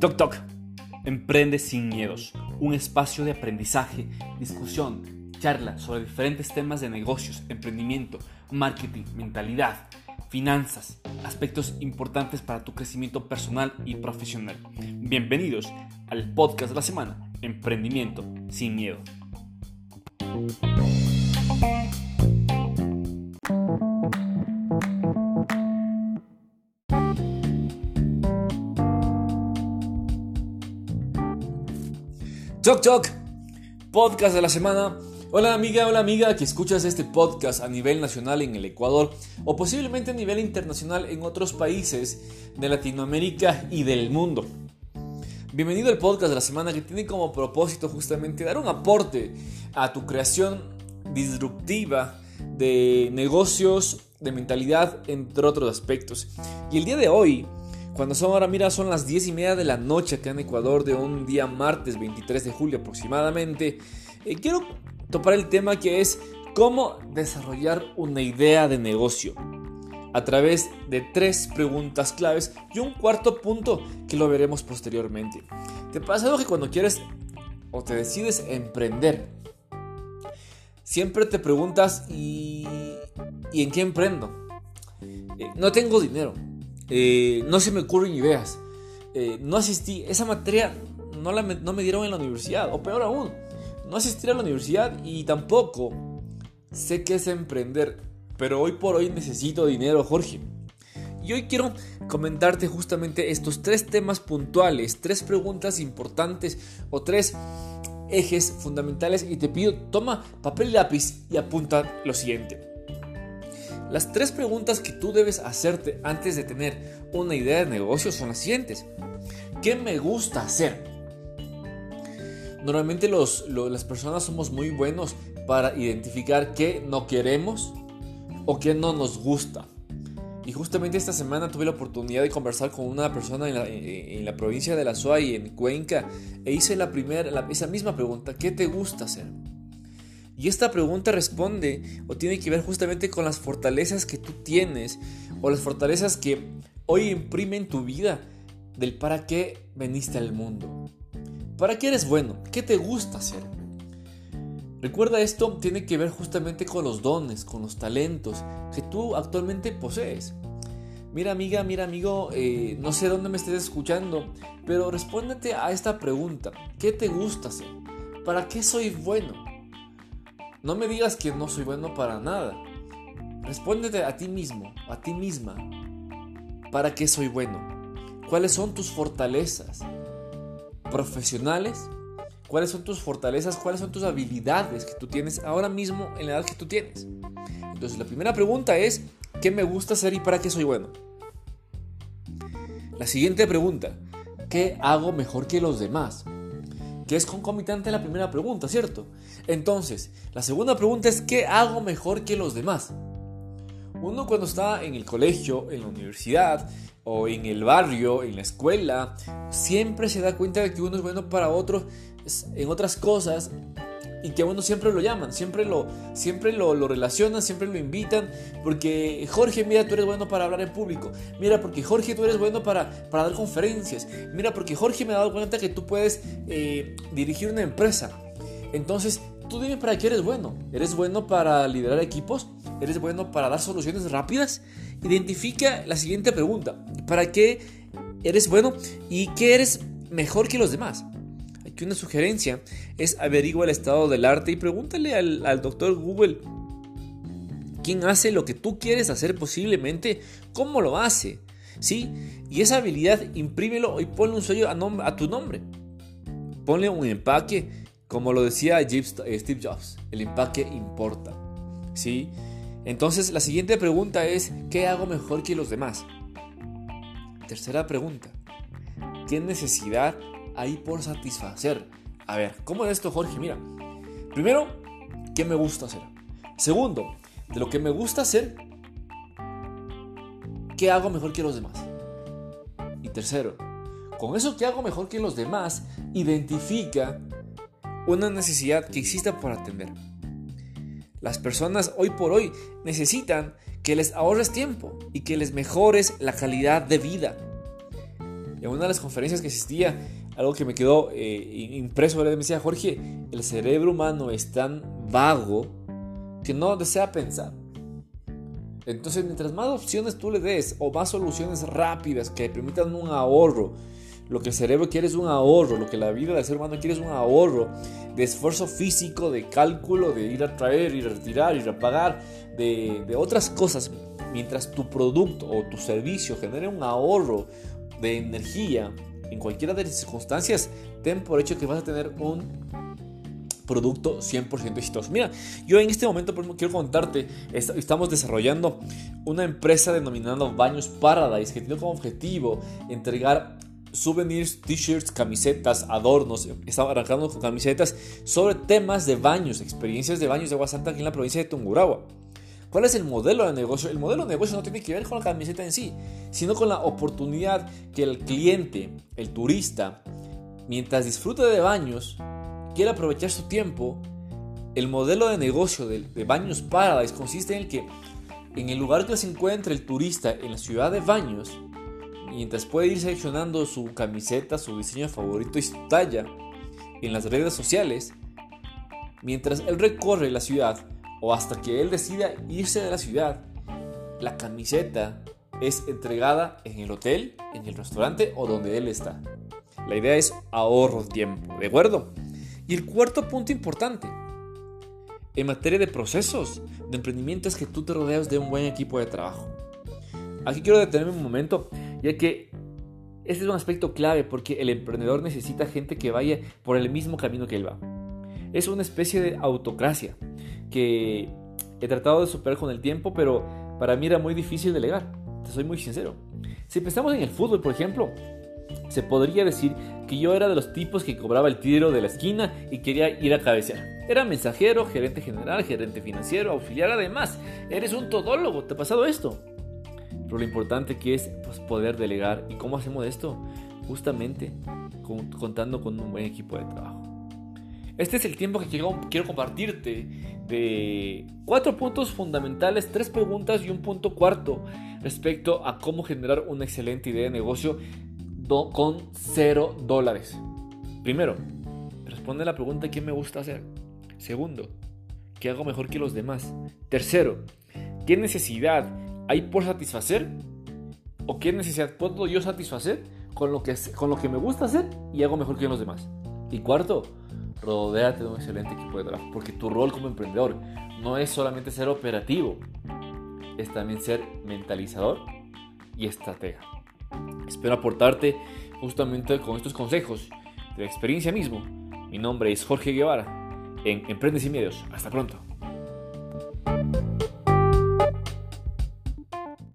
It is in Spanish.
Toc Toc. Emprende sin miedos. Un espacio de aprendizaje, discusión, charla sobre diferentes temas de negocios, emprendimiento, marketing, mentalidad, finanzas, aspectos importantes para tu crecimiento personal y profesional. Bienvenidos al podcast de la semana, Emprendimiento sin miedo. Choc Choc, podcast de la semana. Hola amiga, hola amiga que escuchas este podcast a nivel nacional en el Ecuador o posiblemente a nivel internacional en otros países de Latinoamérica y del mundo. Bienvenido al podcast de la semana que tiene como propósito justamente dar un aporte a tu creación disruptiva de negocios, de mentalidad, entre otros aspectos. Y el día de hoy cuando son ahora, mira, son las 10 y media de la noche acá en Ecuador de un día martes 23 de julio aproximadamente. Eh, quiero topar el tema que es cómo desarrollar una idea de negocio a través de tres preguntas claves y un cuarto punto que lo veremos posteriormente. ¿Te pasa algo que cuando quieres o te decides emprender, siempre te preguntas ¿y, ¿y en qué emprendo? Eh, no tengo dinero eh, no se me ocurren ideas, eh, no asistí, esa materia no, la, no me dieron en la universidad, o peor aún, no asistí a la universidad y tampoco sé qué es emprender, pero hoy por hoy necesito dinero, Jorge. Y hoy quiero comentarte justamente estos tres temas puntuales, tres preguntas importantes o tres ejes fundamentales y te pido toma papel y lápiz y apunta lo siguiente. Las tres preguntas que tú debes hacerte antes de tener una idea de negocio son las siguientes. ¿Qué me gusta hacer? Normalmente las personas somos muy buenos para identificar qué no queremos o qué no nos gusta. Y justamente esta semana tuve la oportunidad de conversar con una persona en la, provincia de La Suay, en Cuenca, e hice la primera, esa misma pregunta, ¿qué te gusta hacer? Y esta pregunta responde o tiene que ver justamente con las fortalezas que tú tienes o las fortalezas que hoy imprimen tu vida del para qué veniste al mundo. ¿Para qué eres bueno? ¿Qué te gusta hacer? Recuerda esto tiene que ver justamente con los dones, con los talentos que tú actualmente posees. Mira amiga, mira amigo, eh, no sé dónde me estés escuchando, pero respóndete a esta pregunta. ¿Qué te gusta hacer? ¿Para qué soy bueno? No me digas que no soy bueno para nada. Respóndete a ti mismo, a ti misma. ¿Para qué soy bueno? ¿Cuáles son tus fortalezas profesionales? ¿Cuáles son tus fortalezas? ¿Cuáles son tus habilidades que tú tienes ahora mismo en la edad que tú tienes? Entonces la primera pregunta es, ¿qué me gusta hacer y para qué soy bueno? La siguiente pregunta, ¿qué hago mejor que los demás? que es concomitante a la primera pregunta, ¿cierto? Entonces, la segunda pregunta es, ¿qué hago mejor que los demás? Uno cuando está en el colegio, en la universidad o en el barrio, en la escuela, siempre se da cuenta de que uno es bueno para otros en otras cosas y que a uno siempre lo llaman, siempre lo, siempre lo, lo, relacionan, siempre lo invitan, porque Jorge, mira, tú eres bueno para hablar en público, mira, porque Jorge, tú eres bueno para, para dar conferencias, mira, porque Jorge me ha dado cuenta que tú puedes eh, dirigir una empresa. Entonces, tú dime para qué eres bueno. ¿Eres bueno para liderar equipos? ¿Eres bueno para dar soluciones rápidas? Identifica la siguiente pregunta, ¿para qué eres bueno y qué eres mejor que los demás? que una sugerencia es averigua el estado del arte y pregúntale al, doctor Google quién hace lo que tú quieres hacer posiblemente, cómo lo hace. ¿Sí? Y esa habilidad imprímelo y ponle un sello a, a tu nombre. Ponle un empaque, como lo decía eh, Steve Jobs, el empaque importa. ¿Sí? Entonces la siguiente pregunta es, ¿qué hago mejor que los demás? Tercera pregunta, ¿qué necesidad ahí por satisfacer. A ver, ¿cómo es esto, Jorge? Mira, primero, ¿qué me gusta hacer? Segundo, de lo que me gusta hacer, ¿qué hago mejor que los demás? Y tercero, con eso que hago mejor que los demás, identifica una necesidad que exista por atender. Las personas hoy por hoy necesitan que les ahorres tiempo y que les mejores la calidad de vida. En una de las conferencias que asistía, algo que me quedó eh, impreso, me decía Jorge, el cerebro humano es tan vago que no desea pensar. Entonces, mientras más opciones tú le des o más soluciones rápidas que permitan un ahorro, lo que el cerebro quiere es un ahorro, lo que la vida del ser humano quiere es un ahorro de esfuerzo físico, de cálculo, de ir a traer, ir a retirar, ir a pagar, de, de otras cosas. Mientras tu producto o tu servicio genere un ahorro de energía en cualquiera de las circunstancias, ten por hecho que vas a tener un producto 100% exitoso. Mira, yo en este momento quiero contarte, estamos desarrollando una empresa denominada Baños Paradise que tiene como objetivo entregar souvenirs, t-shirts, camisetas, adornos. Estamos arrancando con camisetas sobre temas de baños, experiencias de baños de agua santa aquí en la provincia de Tungurahua. ¿Cuál es el modelo de negocio? El modelo de negocio no tiene que ver con la camiseta en sí, sino con la oportunidad que el cliente, el turista, mientras disfruta de baños, quiere aprovechar su tiempo, el modelo de negocio de, Baños Paradise consiste en el que en el lugar que se encuentre el turista en la ciudad de Baños, mientras puede ir seleccionando su camiseta, su diseño favorito y su talla en las redes sociales, mientras él recorre la ciudad o hasta que él decida irse de la ciudad, la camiseta es entregada en el hotel, en el restaurante o donde él está. La idea es ahorro tiempo, ¿de acuerdo? Y el cuarto punto importante, en materia de procesos de emprendimiento, es que tú te rodeas de un buen equipo de trabajo. Aquí quiero detenerme un momento, ya que este es un aspecto clave porque el emprendedor necesita gente que vaya por el mismo camino que él va. Es una especie de autocracia que he tratado de superar con el tiempo, pero para mí era muy difícil delegar. Te soy muy sincero. Si pensamos en el fútbol, por ejemplo, se podría decir que yo era de los tipos que cobraba el tiro de la esquina y quería ir a cabecear. Era mensajero, gerente general, gerente financiero, auxiliar además. Eres un todólogo, ¿te ha pasado esto? Pero lo importante que es pues, poder delegar. ¿Y cómo hacemos esto? Justamente contando con un buen equipo de trabajo. Este es el tiempo que quiero, quiero compartirte de cuatro puntos fundamentales, tres preguntas y un punto cuarto respecto a cómo generar una excelente idea de negocio con cero dólares. Primero, responde la pregunta ¿qué me gusta hacer? Segundo, ¿qué hago mejor que los demás? Tercero, ¿qué necesidad hay por satisfacer? ¿O qué necesidad puedo yo satisfacer con lo que, con lo que me gusta hacer y hago mejor que los demás? Y cuarto, rodéate de un excelente equipo de trabajo, porque tu rol como emprendedor no es solamente ser operativo, es también ser mentalizador y estratega. Espero aportarte justamente con estos consejos de la experiencia mismo. Mi nombre es Jorge Guevara en Emprendes y Medios. Hasta pronto.